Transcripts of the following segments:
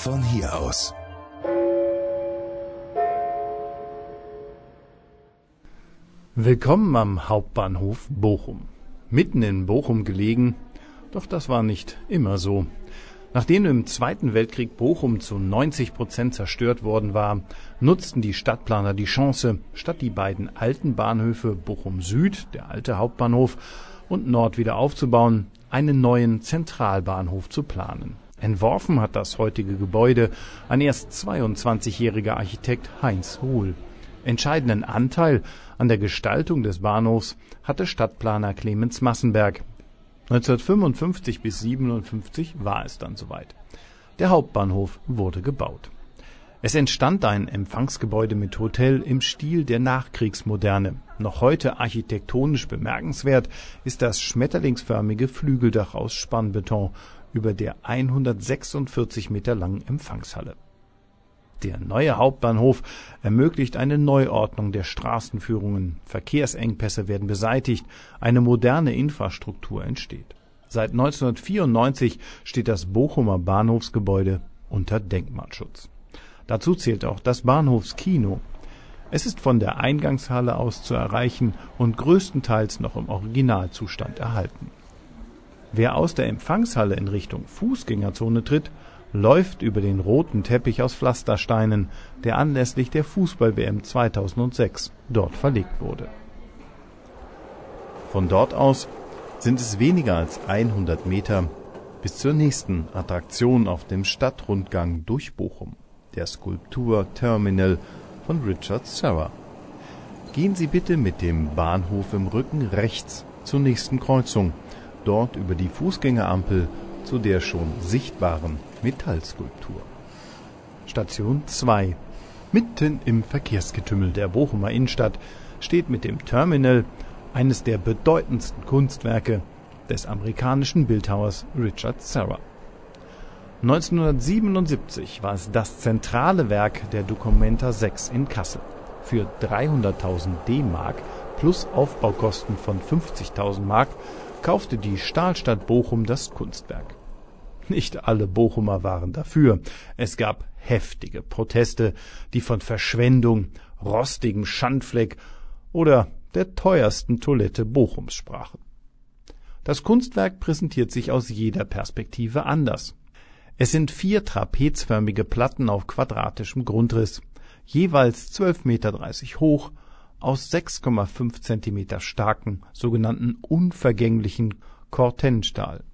von hier aus. Willkommen am Hauptbahnhof Bochum. Mitten in Bochum gelegen, doch das war nicht immer so. Nachdem im Zweiten Weltkrieg Bochum zu 90 Prozent zerstört worden war, nutzten die Stadtplaner die Chance, statt die beiden alten Bahnhöfe Bochum Süd, der alte Hauptbahnhof, und Nord wieder aufzubauen, einen neuen Zentralbahnhof zu planen. Entworfen hat das heutige Gebäude ein erst 22-jähriger Architekt Heinz Hohl. Entscheidenden Anteil an der Gestaltung des Bahnhofs hatte Stadtplaner Clemens Massenberg. 1955 bis 57 war es dann soweit. Der Hauptbahnhof wurde gebaut. Es entstand ein Empfangsgebäude mit Hotel im Stil der Nachkriegsmoderne. Noch heute architektonisch bemerkenswert ist das schmetterlingsförmige Flügeldach aus Spannbeton über der 146 Meter langen Empfangshalle. Der neue Hauptbahnhof ermöglicht eine Neuordnung der Straßenführungen, Verkehrsengpässe werden beseitigt, eine moderne Infrastruktur entsteht. Seit 1994 steht das Bochumer Bahnhofsgebäude unter Denkmalschutz. Dazu zählt auch das Bahnhofskino. Es ist von der Eingangshalle aus zu erreichen und größtenteils noch im Originalzustand erhalten. Wer aus der Empfangshalle in Richtung Fußgängerzone tritt, läuft über den roten Teppich aus Pflastersteinen, der anlässlich der Fußball-WM 2006 dort verlegt wurde. Von dort aus sind es weniger als 100 Meter bis zur nächsten Attraktion auf dem Stadtrundgang durch Bochum der Skulptur Terminal von Richard Serra. Gehen Sie bitte mit dem Bahnhof im Rücken rechts zur nächsten Kreuzung, dort über die Fußgängerampel zu der schon sichtbaren Metallskulptur. Station 2. Mitten im Verkehrsgetümmel der Bochumer Innenstadt steht mit dem Terminal eines der bedeutendsten Kunstwerke des amerikanischen Bildhauers Richard Serra. 1977 war es das zentrale Werk der Documenta 6 in Kassel. Für 300.000 D-Mark plus Aufbaukosten von 50.000 Mark kaufte die Stahlstadt Bochum das Kunstwerk. Nicht alle Bochumer waren dafür. Es gab heftige Proteste, die von Verschwendung, rostigem Schandfleck oder der teuersten Toilette Bochums sprachen. Das Kunstwerk präsentiert sich aus jeder Perspektive anders. Es sind vier trapezförmige Platten auf quadratischem Grundriss, jeweils 12,30 Meter hoch, aus 6,5 Zentimeter starken, sogenannten unvergänglichen Cortenstahl,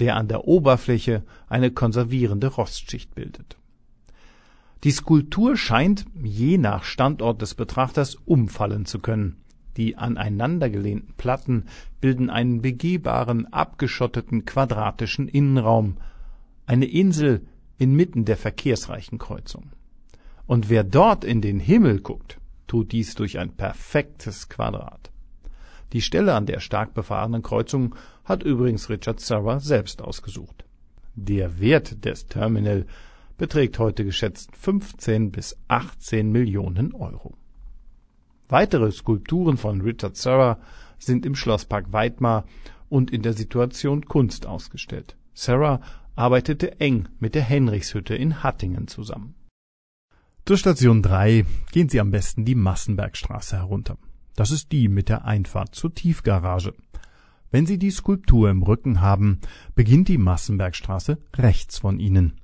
der an der Oberfläche eine konservierende Rostschicht bildet. Die Skulptur scheint, je nach Standort des Betrachters, umfallen zu können. Die aneinandergelehnten Platten bilden einen begehbaren, abgeschotteten quadratischen Innenraum, eine Insel inmitten der verkehrsreichen Kreuzung. Und wer dort in den Himmel guckt, tut dies durch ein perfektes Quadrat. Die Stelle an der stark befahrenen Kreuzung hat übrigens Richard Serra selbst ausgesucht. Der Wert des Terminal beträgt heute geschätzt 15 bis 18 Millionen Euro. Weitere Skulpturen von Richard Serra sind im Schlosspark Weidmar und in der Situation Kunst ausgestellt. Serra arbeitete eng mit der Henrichshütte in Hattingen zusammen. Zur Station 3 gehen Sie am besten die Massenbergstraße herunter. Das ist die mit der Einfahrt zur Tiefgarage. Wenn Sie die Skulptur im Rücken haben, beginnt die Massenbergstraße rechts von Ihnen.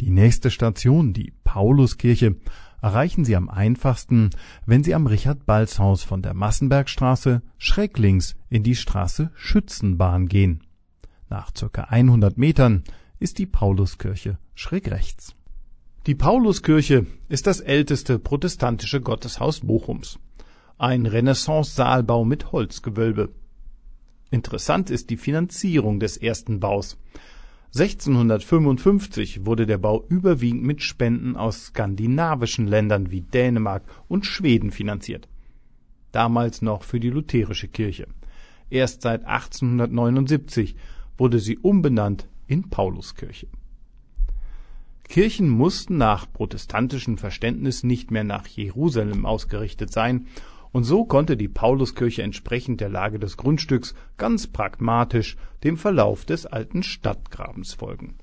Die nächste Station, die Pauluskirche, erreichen Sie am einfachsten, wenn Sie am Richard-Balz-Haus von der Massenbergstraße schräg links in die Straße Schützenbahn gehen. Nach circa 100 Metern ist die Pauluskirche schräg rechts. Die Pauluskirche ist das älteste protestantische Gotteshaus Bochums. Ein Renaissance-Saalbau mit Holzgewölbe. Interessant ist die Finanzierung des ersten Baus. 1655 wurde der Bau überwiegend mit Spenden aus skandinavischen Ländern wie Dänemark und Schweden finanziert. Damals noch für die lutherische Kirche. Erst seit 1879 wurde sie umbenannt in Pauluskirche. Kirchen mussten nach protestantischem Verständnis nicht mehr nach Jerusalem ausgerichtet sein, und so konnte die Pauluskirche entsprechend der Lage des Grundstücks ganz pragmatisch dem Verlauf des alten Stadtgrabens folgen.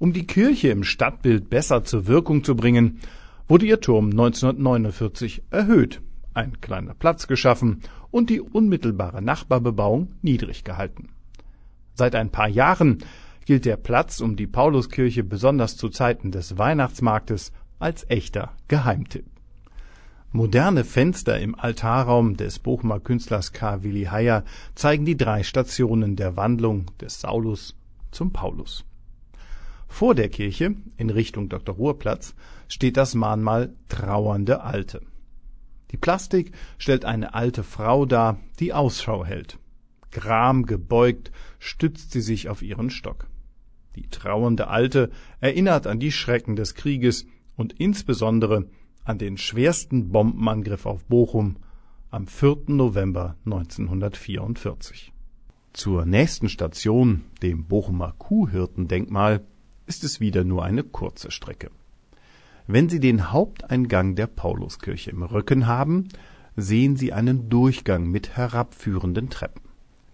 Um die Kirche im Stadtbild besser zur Wirkung zu bringen, wurde ihr Turm 1949 erhöht, ein kleiner Platz geschaffen und die unmittelbare Nachbarbebauung niedrig gehalten. Seit ein paar Jahren gilt der Platz um die Pauluskirche besonders zu Zeiten des Weihnachtsmarktes als echter Geheimtipp. Moderne Fenster im Altarraum des Bochumer Künstlers K. Willi Heyer zeigen die drei Stationen der Wandlung des Saulus zum Paulus. Vor der Kirche, in Richtung Dr. Ruhrplatz, steht das Mahnmal Trauernde Alte. Die Plastik stellt eine alte Frau dar, die Ausschau hält. Gram gebeugt stützt sie sich auf ihren Stock. Die trauernde Alte erinnert an die Schrecken des Krieges und insbesondere an den schwersten Bombenangriff auf Bochum am 4. November 1944. Zur nächsten Station, dem Bochumer Kuhhirtendenkmal, ist es wieder nur eine kurze Strecke. Wenn Sie den Haupteingang der Pauluskirche im Rücken haben, sehen Sie einen Durchgang mit herabführenden Treppen.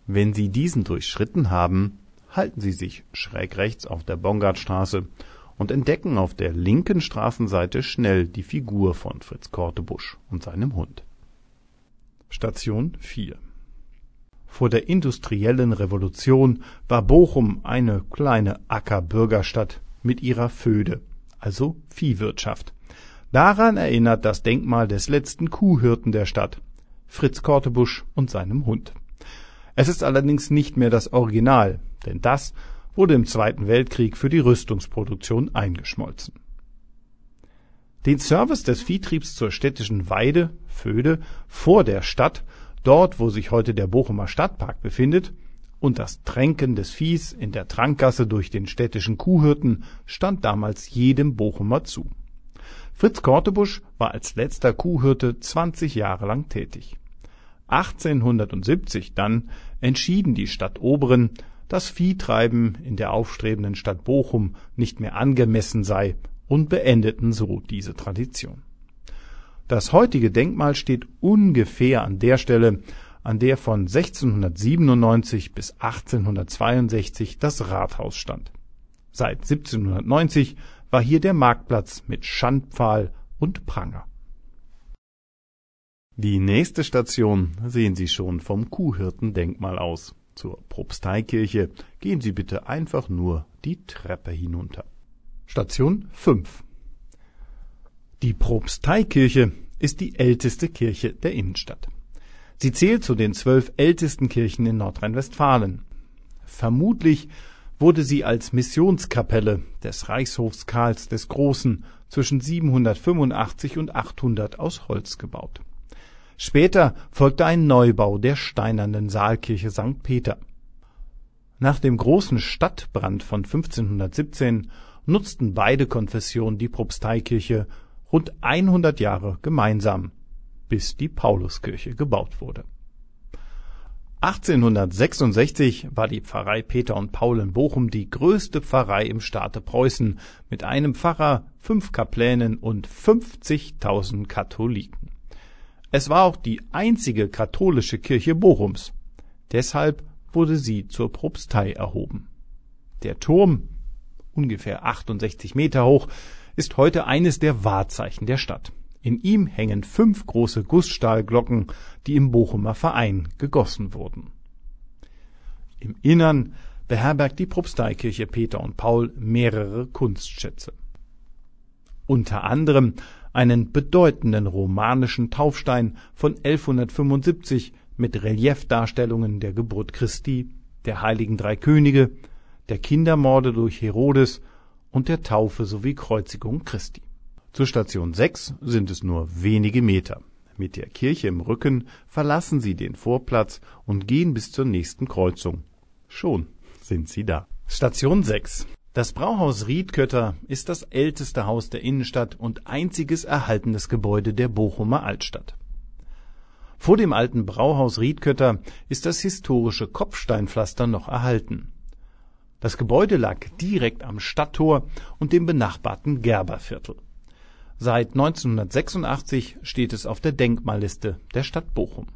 Wenn Sie diesen durchschritten haben, halten Sie sich schräg rechts auf der Bongartstraße und entdecken auf der linken Straßenseite schnell die Figur von Fritz Kortebusch und seinem Hund. Station 4 Vor der industriellen Revolution war Bochum eine kleine Ackerbürgerstadt mit ihrer Föde, also Viehwirtschaft. Daran erinnert das Denkmal des letzten Kuhhirten der Stadt, Fritz Kortebusch und seinem Hund. Es ist allerdings nicht mehr das Original, denn das wurde im Zweiten Weltkrieg für die Rüstungsproduktion eingeschmolzen. Den Service des Viehtriebs zur städtischen Weide, Föde, vor der Stadt, dort wo sich heute der Bochumer Stadtpark befindet, und das Tränken des Viehs in der Trankgasse durch den städtischen Kuhhirten stand damals jedem Bochumer zu. Fritz Kortebusch war als letzter Kuhhirte 20 Jahre lang tätig. 1870 dann entschieden die Stadtoberen, dass Viehtreiben in der aufstrebenden Stadt Bochum nicht mehr angemessen sei und beendeten so diese Tradition. Das heutige Denkmal steht ungefähr an der Stelle, an der von 1697 bis 1862 das Rathaus stand. Seit 1790 war hier der Marktplatz mit Schandpfahl und Pranger. Die nächste Station sehen Sie schon vom Kuhhirtendenkmal aus. Zur Propsteikirche gehen Sie bitte einfach nur die Treppe hinunter. Station 5 Die Propsteikirche ist die älteste Kirche der Innenstadt. Sie zählt zu den zwölf ältesten Kirchen in Nordrhein-Westfalen. Vermutlich wurde sie als Missionskapelle des Reichshofs Karls des Großen zwischen 785 und 800 aus Holz gebaut Später folgte ein Neubau der steinernen Saalkirche St. Peter. Nach dem großen Stadtbrand von 1517 nutzten beide Konfessionen die Propsteikirche rund 100 Jahre gemeinsam, bis die Pauluskirche gebaut wurde. 1866 war die Pfarrei Peter und Paul in Bochum die größte Pfarrei im Staate Preußen mit einem Pfarrer, fünf Kaplänen und 50.000 Katholiken. Es war auch die einzige katholische Kirche Bochums. Deshalb wurde sie zur Propstei erhoben. Der Turm, ungefähr 68 Meter hoch, ist heute eines der Wahrzeichen der Stadt. In ihm hängen fünf große Gussstahlglocken, die im Bochumer Verein gegossen wurden. Im Innern beherbergt die Propsteikirche Peter und Paul mehrere Kunstschätze. Unter anderem einen bedeutenden romanischen Taufstein von 1175 mit Reliefdarstellungen der Geburt Christi, der heiligen drei Könige, der Kindermorde durch Herodes und der Taufe sowie Kreuzigung Christi. Zur Station 6 sind es nur wenige Meter. Mit der Kirche im Rücken verlassen Sie den Vorplatz und gehen bis zur nächsten Kreuzung. Schon sind Sie da. Station 6 das Brauhaus Riedkötter ist das älteste Haus der Innenstadt und einziges erhaltenes Gebäude der Bochumer Altstadt. Vor dem alten Brauhaus Riedkötter ist das historische Kopfsteinpflaster noch erhalten. Das Gebäude lag direkt am Stadttor und dem benachbarten Gerberviertel. Seit 1986 steht es auf der Denkmalliste der Stadt Bochum.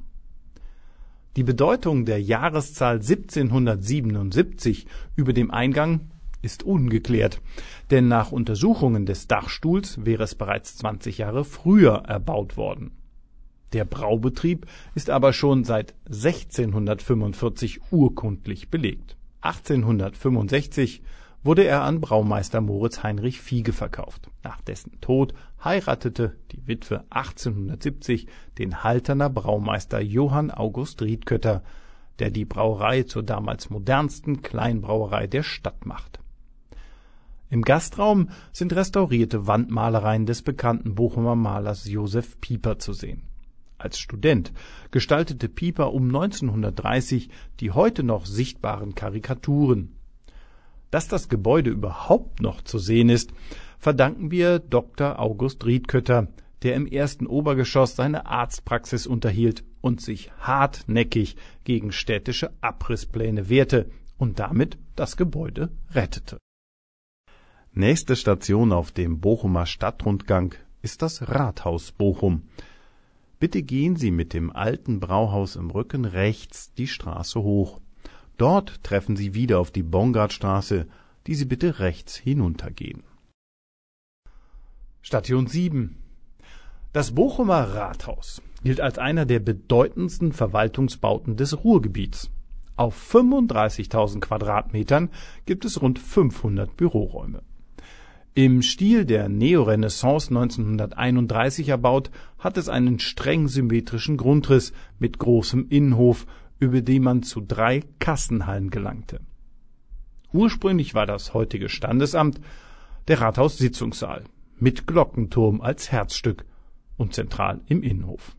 Die Bedeutung der Jahreszahl 1777 über dem Eingang ist ungeklärt, denn nach Untersuchungen des Dachstuhls wäre es bereits 20 Jahre früher erbaut worden. Der Braubetrieb ist aber schon seit 1645 urkundlich belegt. 1865 wurde er an Braumeister Moritz Heinrich Fiege verkauft. Nach dessen Tod heiratete die Witwe 1870 den Halterner Braumeister Johann August Riedkötter, der die Brauerei zur damals modernsten Kleinbrauerei der Stadt macht. Im Gastraum sind restaurierte Wandmalereien des bekannten Bochumer Malers Josef Pieper zu sehen. Als Student gestaltete Pieper um 1930 die heute noch sichtbaren Karikaturen. Dass das Gebäude überhaupt noch zu sehen ist, verdanken wir Dr. August Riedkötter, der im ersten Obergeschoss seine Arztpraxis unterhielt und sich hartnäckig gegen städtische Abrisspläne wehrte und damit das Gebäude rettete. Nächste Station auf dem Bochumer Stadtrundgang ist das Rathaus Bochum. Bitte gehen Sie mit dem alten Brauhaus im Rücken rechts die Straße hoch. Dort treffen Sie wieder auf die Bongardstraße, die Sie bitte rechts hinuntergehen. Station 7 Das Bochumer Rathaus gilt als einer der bedeutendsten Verwaltungsbauten des Ruhrgebiets. Auf 35.000 Quadratmetern gibt es rund 500 Büroräume. Im Stil der Neorenaissance 1931 erbaut, hat es einen streng symmetrischen Grundriss mit großem Innenhof, über den man zu drei Kassenhallen gelangte. Ursprünglich war das heutige Standesamt der Rathaussitzungssaal mit Glockenturm als Herzstück und zentral im Innenhof.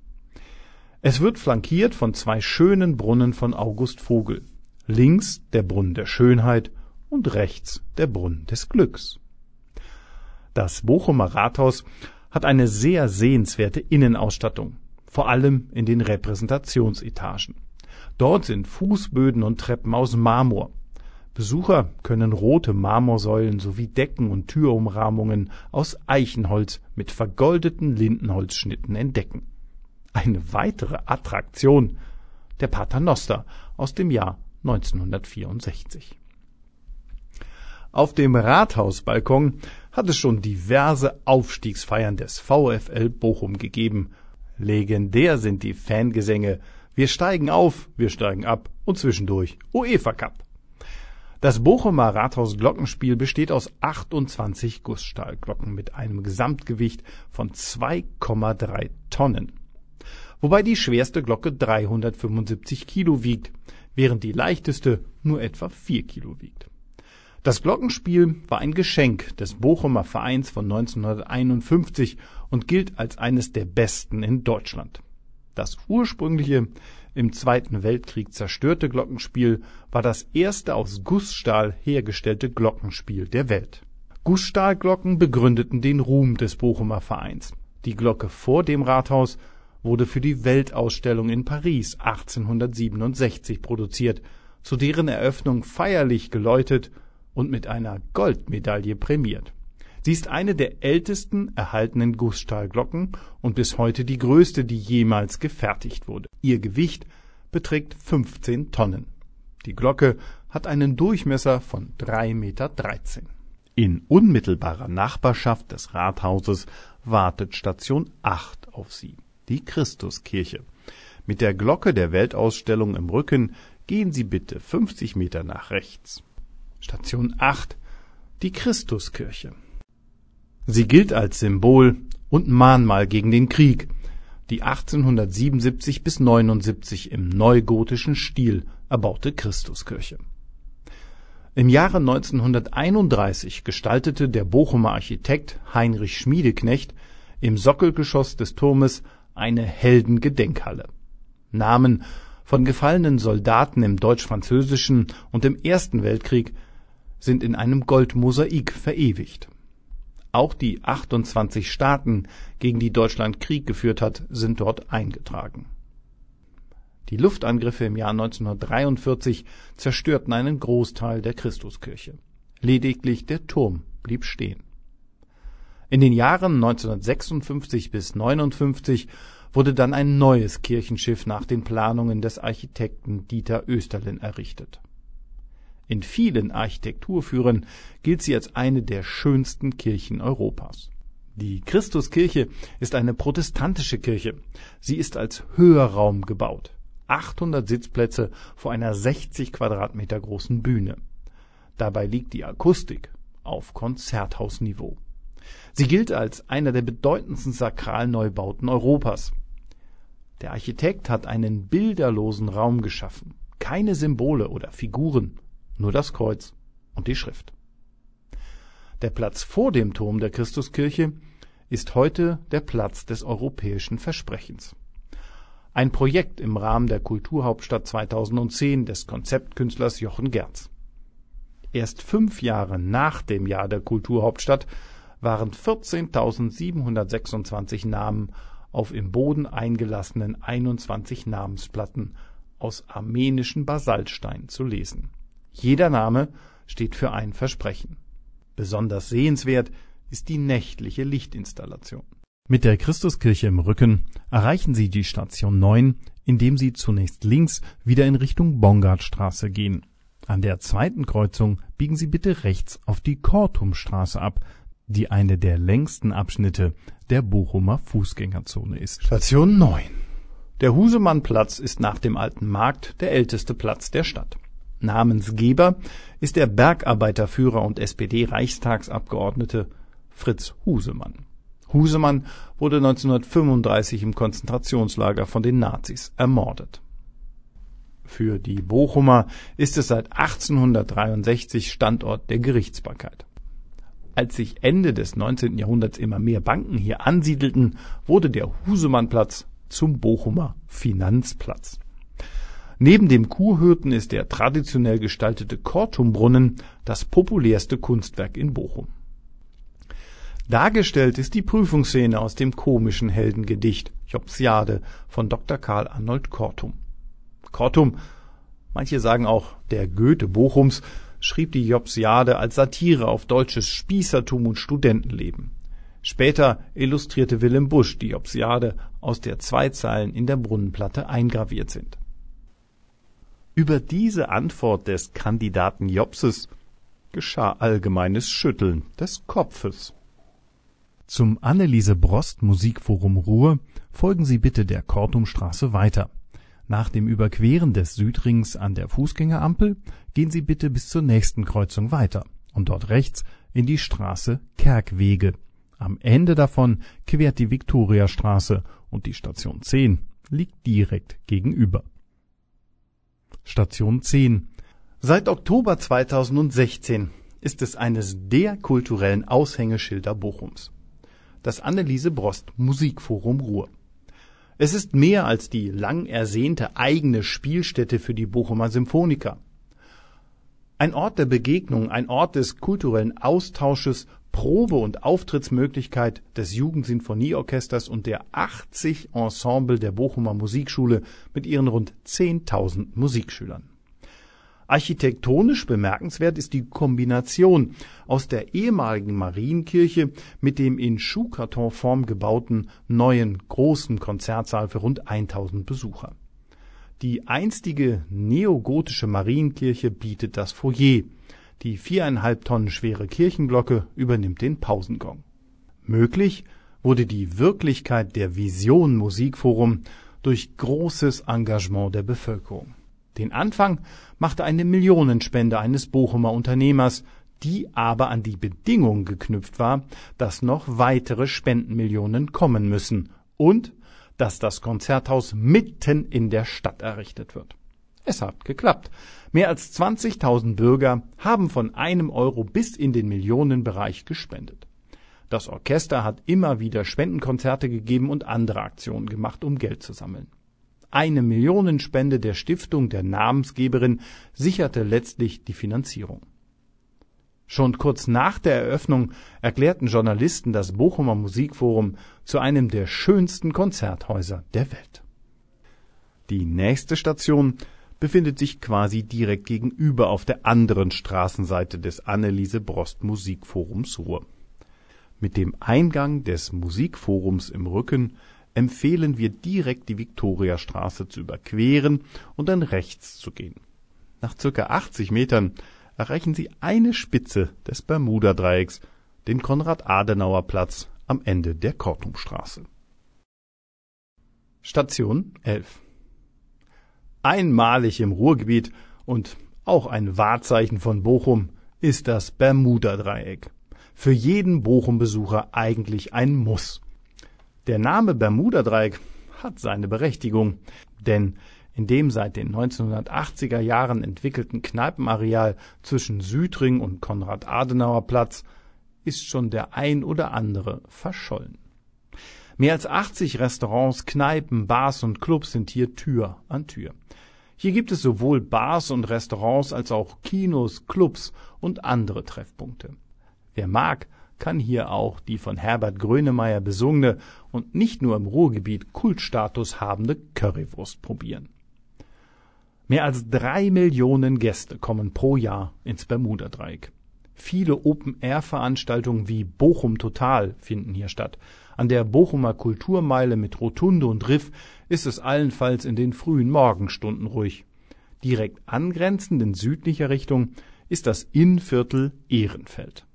Es wird flankiert von zwei schönen Brunnen von August Vogel. Links der Brunnen der Schönheit und rechts der Brunnen des Glücks. Das Bochumer Rathaus hat eine sehr sehenswerte Innenausstattung, vor allem in den Repräsentationsetagen. Dort sind Fußböden und Treppen aus Marmor. Besucher können rote Marmorsäulen sowie Decken und Türumrahmungen aus Eichenholz mit vergoldeten Lindenholzschnitten entdecken. Eine weitere Attraktion der Paternoster aus dem Jahr 1964. Auf dem Rathausbalkon hat es schon diverse Aufstiegsfeiern des VfL Bochum gegeben. Legendär sind die Fangesänge Wir steigen auf, wir steigen ab und zwischendurch UEFA Cup. Das Bochumer Rathaus Glockenspiel besteht aus 28 Gussstahlglocken mit einem Gesamtgewicht von 2,3 Tonnen. Wobei die schwerste Glocke 375 Kilo wiegt, während die leichteste nur etwa 4 Kilo wiegt. Das Glockenspiel war ein Geschenk des Bochumer Vereins von 1951 und gilt als eines der besten in Deutschland. Das ursprüngliche, im Zweiten Weltkrieg zerstörte Glockenspiel war das erste aus Gussstahl hergestellte Glockenspiel der Welt. Gussstahlglocken begründeten den Ruhm des Bochumer Vereins. Die Glocke vor dem Rathaus wurde für die Weltausstellung in Paris 1867 produziert, zu deren Eröffnung feierlich geläutet und mit einer Goldmedaille prämiert. Sie ist eine der ältesten erhaltenen Gussstahlglocken und bis heute die größte, die jemals gefertigt wurde. Ihr Gewicht beträgt 15 Tonnen. Die Glocke hat einen Durchmesser von 3,13 Meter. In unmittelbarer Nachbarschaft des Rathauses wartet Station 8 auf Sie, die Christuskirche. Mit der Glocke der Weltausstellung im Rücken gehen Sie bitte 50 Meter nach rechts. Station 8 Die Christuskirche. Sie gilt als Symbol und Mahnmal gegen den Krieg, die 1877 bis 79 im neugotischen Stil erbaute Christuskirche. Im Jahre 1931 gestaltete der Bochumer Architekt Heinrich Schmiedeknecht im Sockelgeschoss des Turmes eine Heldengedenkhalle. Namen von gefallenen Soldaten im Deutsch-Französischen und im Ersten Weltkrieg sind in einem Goldmosaik verewigt. Auch die 28 Staaten, gegen die Deutschland Krieg geführt hat, sind dort eingetragen. Die Luftangriffe im Jahr 1943 zerstörten einen Großteil der Christuskirche. Lediglich der Turm blieb stehen. In den Jahren 1956 bis 59 wurde dann ein neues Kirchenschiff nach den Planungen des Architekten Dieter Oesterlin errichtet In vielen Architekturführern gilt sie als eine der schönsten Kirchen Europas. Die Christuskirche ist eine protestantische Kirche. Sie ist als Hörraum gebaut. 800 Sitzplätze vor einer 60 Quadratmeter großen Bühne. Dabei liegt die Akustik auf Konzerthausniveau. Sie gilt als einer der bedeutendsten Sakralneubauten Europas. Der Architekt hat einen bilderlosen Raum geschaffen. Keine Symbole oder Figuren, nur das Kreuz und die Schrift. Der Platz vor dem Turm der Christuskirche ist heute der Platz des europäischen Versprechens. Ein Projekt im Rahmen der Kulturhauptstadt 2010 des Konzeptkünstlers Jochen Gerz. Erst fünf Jahre nach dem Jahr der Kulturhauptstadt waren 14.726 Namen auf im Boden eingelassenen 21 Namensplatten aus armenischen Basaltstein zu lesen jeder Name steht für ein Versprechen. Besonders sehenswert ist die nächtliche Lichtinstallation. Mit der Christuskirche im Rücken erreichen Sie die Station 9, indem Sie zunächst links wieder in Richtung Bongardstraße gehen. An der zweiten Kreuzung biegen Sie bitte rechts auf die Kortumstraße ab, die eine der längsten Abschnitte der Bochumer Fußgängerzone ist. Station 9. Der Husemannplatz ist nach dem Alten Markt der älteste Platz der Stadt. Namensgeber ist der Bergarbeiterführer und SPD-Reichstagsabgeordnete Fritz Husemann. Husemann wurde 1935 im Konzentrationslager von den Nazis ermordet. Für die Bochumer ist es seit 1863 Standort der Gerichtsbarkeit. Als sich Ende des 19. Jahrhunderts immer mehr Banken hier ansiedelten, wurde der Husemannplatz zum Bochumer Finanzplatz Neben dem Kuhhirten ist der traditionell gestaltete Kortumbrunnen das populärste Kunstwerk in Bochum. Dargestellt ist die Prüfungsszene aus dem komischen Heldengedicht Jobsiade von Dr. Karl Arnold Kortum. Kortum, manche sagen auch der Goethe Bochums, schrieb die Jobsiade als Satire auf deutsches Spießertum und Studentenleben. Später illustrierte Willem Busch die Jobsiade, aus der zwei Zeilen in der Brunnenplatte eingraviert sind über diese Antwort des Kandidaten Jobses geschah allgemeines Schütteln des Kopfes. Zum Anneliese Brost Musikforum Ruhr folgen Sie bitte der Kortumstraße weiter. Nach dem Überqueren des Südrings an der Fußgängerampel gehen Sie bitte bis zur nächsten Kreuzung weiter und dort rechts in die Straße Kerkwege. Am Ende davon quert die Viktoriastraße und die Station 10 liegt direkt gegenüber. Station 10. Seit Oktober 2016 ist es eines der kulturellen Aushängeschilder Bochums. Das Anneliese Brost Musikforum Ruhr. Es ist mehr als die lang ersehnte eigene Spielstätte für die Bochumer Symphoniker. Ein Ort der Begegnung, ein Ort des kulturellen Austausches, Probe- und Auftrittsmöglichkeit des Jugendsinfonieorchesters und der 80 Ensemble der Bochumer Musikschule mit ihren rund 10.000 Musikschülern. Architektonisch bemerkenswert ist die Kombination aus der ehemaligen Marienkirche mit dem in Schuhkartonform gebauten neuen großen Konzertsaal für rund 1000 Besucher. Die einstige neogotische Marienkirche bietet das Foyer die viereinhalb Tonnen schwere Kirchenglocke übernimmt den Pausengong. Möglich wurde die Wirklichkeit der Vision Musikforum durch großes Engagement der Bevölkerung. Den Anfang machte eine Millionenspende eines Bochumer Unternehmers, die aber an die Bedingung geknüpft war, dass noch weitere Spendenmillionen kommen müssen und dass das Konzerthaus mitten in der Stadt errichtet wird. Es hat geklappt. Mehr als 20.000 Bürger haben von einem Euro bis in den Millionenbereich gespendet. Das Orchester hat immer wieder Spendenkonzerte gegeben und andere Aktionen gemacht, um Geld zu sammeln. Eine Millionenspende der Stiftung der Namensgeberin sicherte letztlich die Finanzierung. Schon kurz nach der Eröffnung erklärten Journalisten das Bochumer Musikforum zu einem der schönsten Konzerthäuser der Welt. Die nächste Station befindet sich quasi direkt gegenüber auf der anderen Straßenseite des Anneliese Brost Musikforums Ruhr. Mit dem Eingang des Musikforums im Rücken empfehlen wir direkt die Viktoriastraße zu überqueren und dann rechts zu gehen. Nach circa 80 Metern erreichen Sie eine Spitze des Bermuda-Dreiecks, den Konrad-Adenauer-Platz am Ende der Kortumstraße. Station 11 Einmalig im Ruhrgebiet und auch ein Wahrzeichen von Bochum ist das Bermuda-Dreieck. Für jeden Bochum-Besucher eigentlich ein Muss. Der Name Bermuda-Dreieck hat seine Berechtigung, denn in dem seit den 1980er Jahren entwickelten Kneipenareal zwischen Südring und Konrad-Adenauer-Platz ist schon der ein oder andere verschollen. Mehr als 80 Restaurants, Kneipen, Bars und Clubs sind hier Tür an Tür. Hier gibt es sowohl Bars und Restaurants als auch Kinos, Clubs und andere Treffpunkte. Wer mag, kann hier auch die von Herbert Grönemeyer besungene und nicht nur im Ruhrgebiet Kultstatus habende Currywurst probieren. Mehr als drei Millionen Gäste kommen pro Jahr ins Bermuda-Dreieck. Viele Open-Air-Veranstaltungen wie Bochum Total finden hier statt. An der Bochumer Kulturmeile mit Rotunde und Riff ist es allenfalls in den frühen Morgenstunden ruhig. Direkt angrenzend in südlicher Richtung ist das Innviertel Ehrenfeld.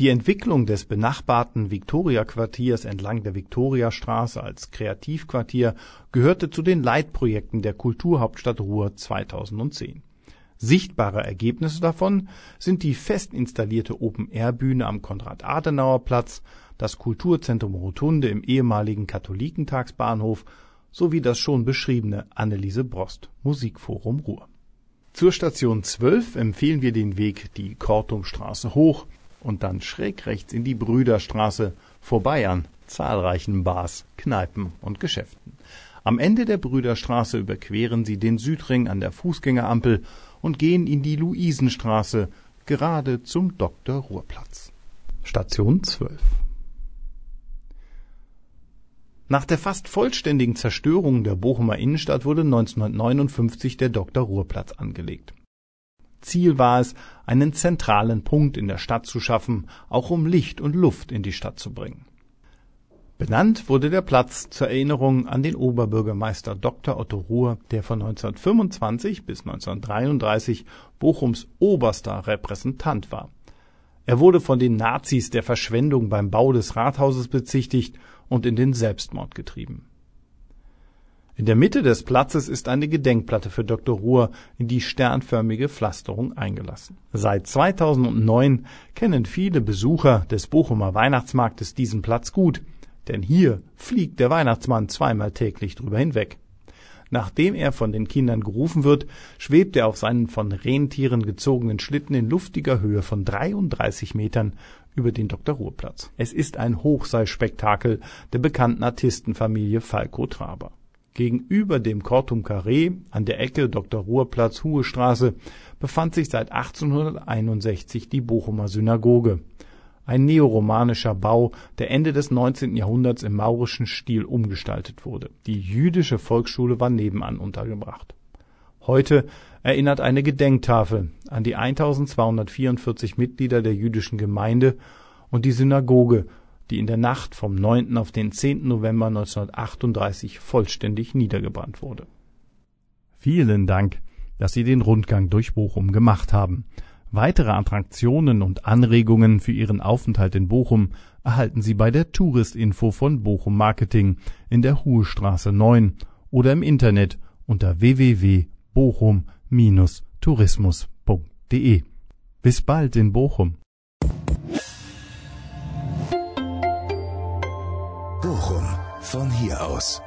Die Entwicklung des benachbarten Viktoria-Quartiers entlang der Viktoriastraße als Kreativquartier gehörte zu den Leitprojekten der Kulturhauptstadt Ruhr 2010. Sichtbare Ergebnisse davon sind die fest installierte Open-Air-Bühne am Konrad-Adenauer-Platz, das Kulturzentrum Rotunde im ehemaligen Katholikentagsbahnhof sowie das schon beschriebene Anneliese Brost Musikforum Ruhr. Zur Station 12 empfehlen wir den Weg die Kortumstraße hoch und dann schräg rechts in die Brüderstraße vorbei an zahlreichen Bars, Kneipen und Geschäften. Am Ende der Brüderstraße überqueren sie den Südring an der Fußgängerampel und gehen in die Luisenstraße gerade zum Dr. Ruhrplatz. Station 12 Nach der fast vollständigen Zerstörung der Bochumer Innenstadt wurde 1959 der Dr. Ruhrplatz angelegt. Ziel war es, einen zentralen Punkt in der Stadt zu schaffen, auch um Licht und Luft in die Stadt zu bringen. Benannt wurde der Platz zur Erinnerung an den Oberbürgermeister Dr. Otto Ruhr, der von 1925 bis 1933 Bochums oberster Repräsentant war. Er wurde von den Nazis der Verschwendung beim Bau des Rathauses bezichtigt und in den Selbstmord getrieben in der Mitte des Platzes ist eine Gedenkplatte für Dr. Ruhr in die sternförmige Pflasterung eingelassen. Seit 2009 kennen viele Besucher des Bochumer Weihnachtsmarktes diesen Platz gut, denn hier fliegt der Weihnachtsmann zweimal täglich drüber hinweg. Nachdem er von den Kindern gerufen wird, schwebt er auf seinen von Rentieren gezogenen Schlitten in luftiger Höhe von 33 Metern über den Dr. Ruhrplatz. Es ist ein Hochseilspektakel der bekannten Artistenfamilie Falco Traber. Gegenüber dem Cortum Carré an der Ecke Dr.-Ruhr-Platz-Huhe Straße befand sich seit 1861 die Bochumer Synagoge, ein neoromanischer Bau, der Ende des 19. Jahrhunderts im maurischen Stil umgestaltet wurde. Die jüdische Volksschule war nebenan untergebracht. Heute erinnert eine Gedenktafel an die 1244 Mitglieder der jüdischen Gemeinde und die Synagoge die in der Nacht vom 9. auf den 10. November 1938 vollständig niedergebrannt wurde. Vielen Dank, dass Sie den Rundgang durch Bochum gemacht haben. Weitere Attraktionen und Anregungen für Ihren Aufenthalt in Bochum erhalten Sie bei der Touristinfo von Bochum Marketing in der Huhestraße 9 oder im Internet unter www.bochum-tourismus.de. Bis bald in Bochum. Bochum von hier aus.